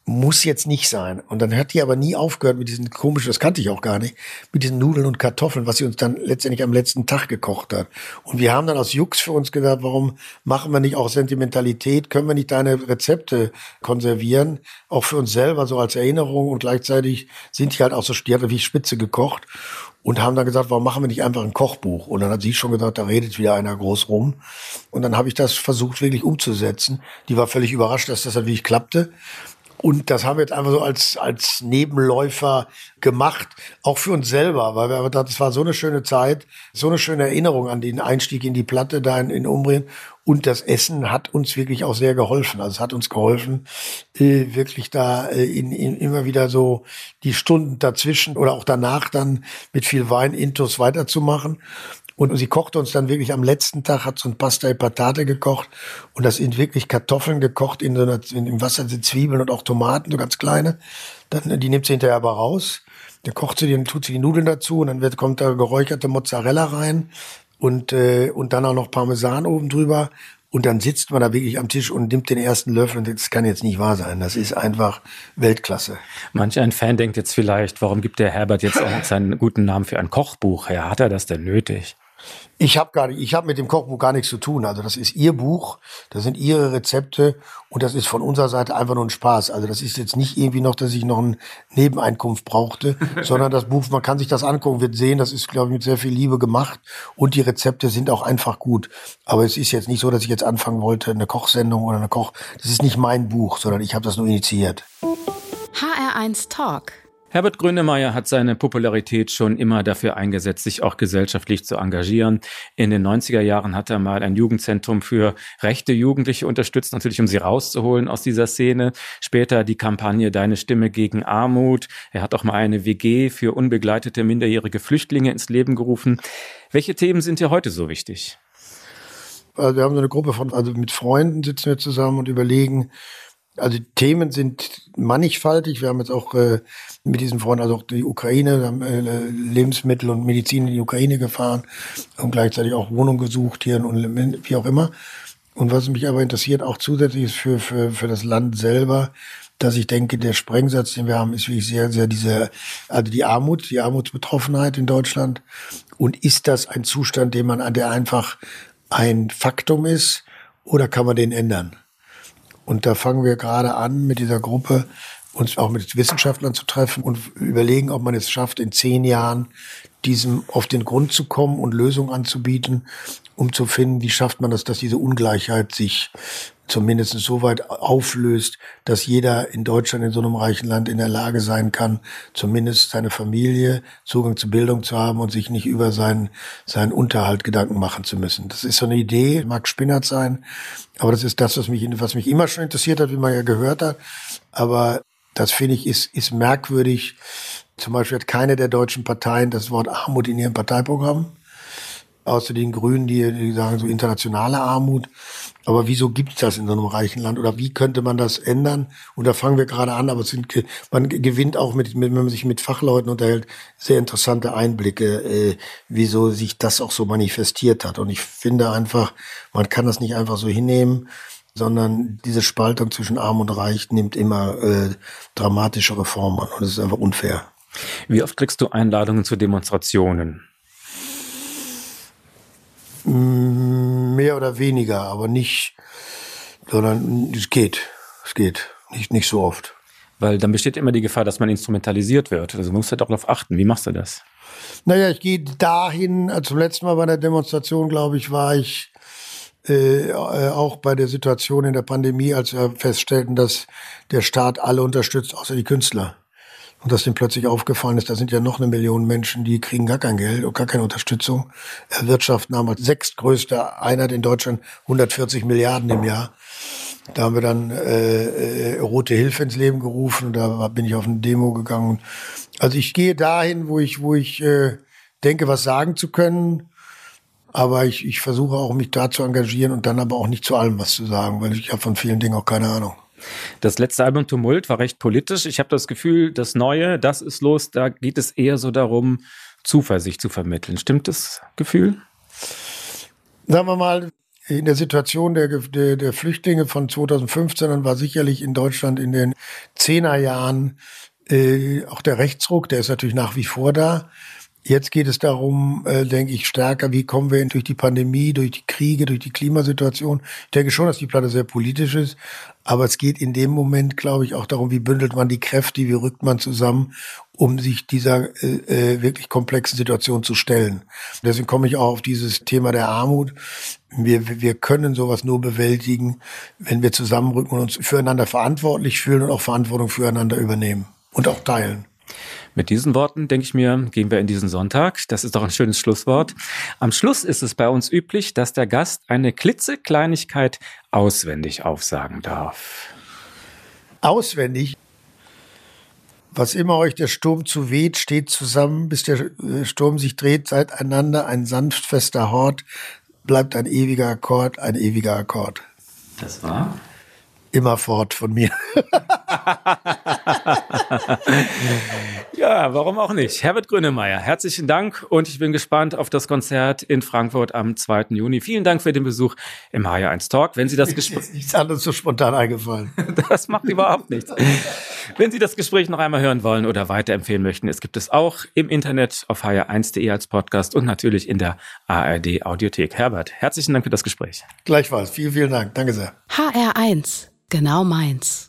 muss jetzt nicht sein. Und dann hat die aber nie aufgehört mit diesen komischen, das kannte ich auch gar nicht, mit diesen Nudeln und Kartoffeln, was sie uns dann letztendlich am letzten Tag gekocht hat. Und wir haben dann aus Jux für uns gedacht, warum machen wir nicht auch Sentimentalität? Können wir nicht deine Rezepte konservieren? Auch für uns selber, so als Erinnerung. Und gleichzeitig sind die halt auch so, die hat wie Spitze gekocht und haben dann gesagt, warum machen wir nicht einfach ein Kochbuch? Und dann hat sie schon gesagt, da redet wieder einer groß rum. Und dann habe ich das versucht wirklich umzusetzen. Die war völlig überrascht, dass das natürlich klappte. Und das haben wir jetzt einfach so als, als Nebenläufer gemacht, auch für uns selber, weil wir dachten, es war so eine schöne Zeit, so eine schöne Erinnerung an den Einstieg in die Platte da in, in Umbrien. Und das Essen hat uns wirklich auch sehr geholfen. Also es hat uns geholfen, äh, wirklich da äh, in, in, immer wieder so die Stunden dazwischen oder auch danach dann mit viel Wein intus weiterzumachen. Und sie kochte uns dann wirklich am letzten Tag, hat so ein Pasta e Patate gekocht. Und das sind wirklich Kartoffeln gekocht in so einer, in, im Wasser sind Zwiebeln und auch Tomaten, so ganz kleine. Dann, die nimmt sie hinterher aber raus. Dann kocht sie die, dann tut sie die Nudeln dazu und dann wird, kommt da geräucherte Mozzarella rein und, äh, und dann auch noch Parmesan oben drüber. Und dann sitzt man da wirklich am Tisch und nimmt den ersten Löffel und das kann jetzt nicht wahr sein. Das ist einfach Weltklasse. Manch ein Fan denkt jetzt vielleicht, warum gibt der Herbert jetzt auch seinen guten Namen für ein Kochbuch her? Hat er das denn nötig? Ich habe gar nicht, ich habe mit dem Kochbuch gar nichts zu tun. Also das ist ihr Buch, das sind ihre Rezepte und das ist von unserer Seite einfach nur ein Spaß. Also das ist jetzt nicht irgendwie noch, dass ich noch eine Nebeneinkunft brauchte, sondern das Buch, man kann sich das angucken, wird sehen, das ist glaube ich mit sehr viel Liebe gemacht und die Rezepte sind auch einfach gut. Aber es ist jetzt nicht so, dass ich jetzt anfangen wollte, eine Kochsendung oder eine Koch. Das ist nicht mein Buch, sondern ich habe das nur initiiert. HR1 Talk. Herbert Grönemeyer hat seine Popularität schon immer dafür eingesetzt, sich auch gesellschaftlich zu engagieren. In den 90er Jahren hat er mal ein Jugendzentrum für rechte Jugendliche unterstützt, natürlich um sie rauszuholen aus dieser Szene. Später die Kampagne Deine Stimme gegen Armut. Er hat auch mal eine WG für unbegleitete minderjährige Flüchtlinge ins Leben gerufen. Welche Themen sind dir heute so wichtig? Also wir haben so eine Gruppe von, also mit Freunden sitzen wir zusammen und überlegen, also Themen sind mannigfaltig. Wir haben jetzt auch äh, mit diesen Freunden, also auch die Ukraine, haben äh, Lebensmittel und Medizin in die Ukraine gefahren und gleichzeitig auch Wohnung gesucht hier und wie auch immer. Und was mich aber interessiert, auch zusätzlich ist für, für, für das Land selber, dass ich denke, der Sprengsatz, den wir haben, ist wirklich sehr, sehr diese, also die Armut, die Armutsbetroffenheit in Deutschland. Und ist das ein Zustand, den man, der einfach ein Faktum ist, oder kann man den ändern? Und da fangen wir gerade an mit dieser Gruppe, uns auch mit Wissenschaftlern zu treffen und überlegen, ob man es schafft, in zehn Jahren diesem auf den Grund zu kommen und Lösungen anzubieten, um zu finden, wie schafft man das, dass diese Ungleichheit sich zumindest so weit auflöst, dass jeder in Deutschland in so einem reichen Land in der Lage sein kann, zumindest seine Familie Zugang zu Bildung zu haben und sich nicht über seinen, seinen Unterhalt Gedanken machen zu müssen. Das ist so eine Idee, mag Spinnert sein, aber das ist das, was mich, was mich immer schon interessiert hat, wie man ja gehört hat. Aber das finde ich ist, ist merkwürdig. Zum Beispiel hat keine der deutschen Parteien das Wort Armut in ihrem Parteiprogramm außer den Grünen, die, die sagen so internationale Armut. Aber wieso gibt es das in so einem reichen Land? Oder wie könnte man das ändern? Und da fangen wir gerade an, aber sind, man gewinnt auch, mit, wenn man sich mit Fachleuten unterhält, sehr interessante Einblicke, äh, wieso sich das auch so manifestiert hat. Und ich finde einfach, man kann das nicht einfach so hinnehmen, sondern diese Spaltung zwischen Arm und Reich nimmt immer äh, dramatische Reformen an. Und das ist einfach unfair. Wie oft kriegst du Einladungen zu Demonstrationen? Mehr oder weniger, aber nicht, sondern es geht. Es geht. Nicht, nicht so oft. Weil dann besteht immer die Gefahr, dass man instrumentalisiert wird. Also man muss halt auch darauf achten. Wie machst du das? Naja, ich gehe dahin, also zum letzten Mal bei der Demonstration, glaube ich, war ich äh, auch bei der Situation in der Pandemie, als wir feststellten, dass der Staat alle unterstützt, außer die Künstler. Und dass dem plötzlich aufgefallen ist, da sind ja noch eine Million Menschen, die kriegen gar kein Geld und gar keine Unterstützung. Erwirtschaften haben als sechstgrößte Einheit in Deutschland 140 Milliarden im Jahr. Da haben wir dann äh, äh, Rote Hilfe ins Leben gerufen und da bin ich auf eine Demo gegangen. Also ich gehe dahin, wo ich, wo ich äh, denke, was sagen zu können. Aber ich, ich versuche auch, mich da zu engagieren und dann aber auch nicht zu allem was zu sagen, weil ich habe von vielen Dingen auch keine Ahnung. Das letzte Album Tumult war recht politisch. Ich habe das Gefühl, das Neue, das ist los, da geht es eher so darum, Zuversicht zu vermitteln. Stimmt das Gefühl? Sagen wir mal, in der Situation der, der, der Flüchtlinge von 2015 dann war sicherlich in Deutschland in den Zehnerjahren äh, auch der Rechtsruck, der ist natürlich nach wie vor da. Jetzt geht es darum, äh, denke ich, stärker, wie kommen wir durch die Pandemie, durch die Kriege, durch die Klimasituation. Ich denke schon, dass die Platte sehr politisch ist, aber es geht in dem Moment, glaube ich, auch darum, wie bündelt man die Kräfte, wie rückt man zusammen, um sich dieser äh, äh wirklich komplexen Situation zu stellen. Deswegen komme ich auch auf dieses Thema der Armut. Wir, wir können sowas nur bewältigen, wenn wir zusammenrücken und uns füreinander verantwortlich fühlen und auch Verantwortung füreinander übernehmen und auch teilen. Mit diesen Worten, denke ich mir, gehen wir in diesen Sonntag. Das ist doch ein schönes Schlusswort. Am Schluss ist es bei uns üblich, dass der Gast eine klitzekleinigkeit auswendig aufsagen darf. Auswendig? Was immer euch der Sturm zu weht, steht zusammen, bis der äh, Sturm sich dreht, seid einander ein sanft fester Hort, bleibt ein ewiger Akkord, ein ewiger Akkord. Das war? Immerfort von mir. ja, warum auch nicht? Herbert Grönemeyer, herzlichen Dank und ich bin gespannt auf das Konzert in Frankfurt am 2. Juni. Vielen Dank für den Besuch im HR1 Talk. Wenn Sie das Gespräch. Nichts anderes so spontan eingefallen. das macht überhaupt nichts. Wenn Sie das Gespräch noch einmal hören wollen oder weiterempfehlen möchten, es gibt es auch im Internet auf hr1.de als Podcast und natürlich in der ARD Audiothek. Herbert, herzlichen Dank für das Gespräch. Gleichfalls. Vielen, vielen Dank. Danke sehr. HR1 Genau meins.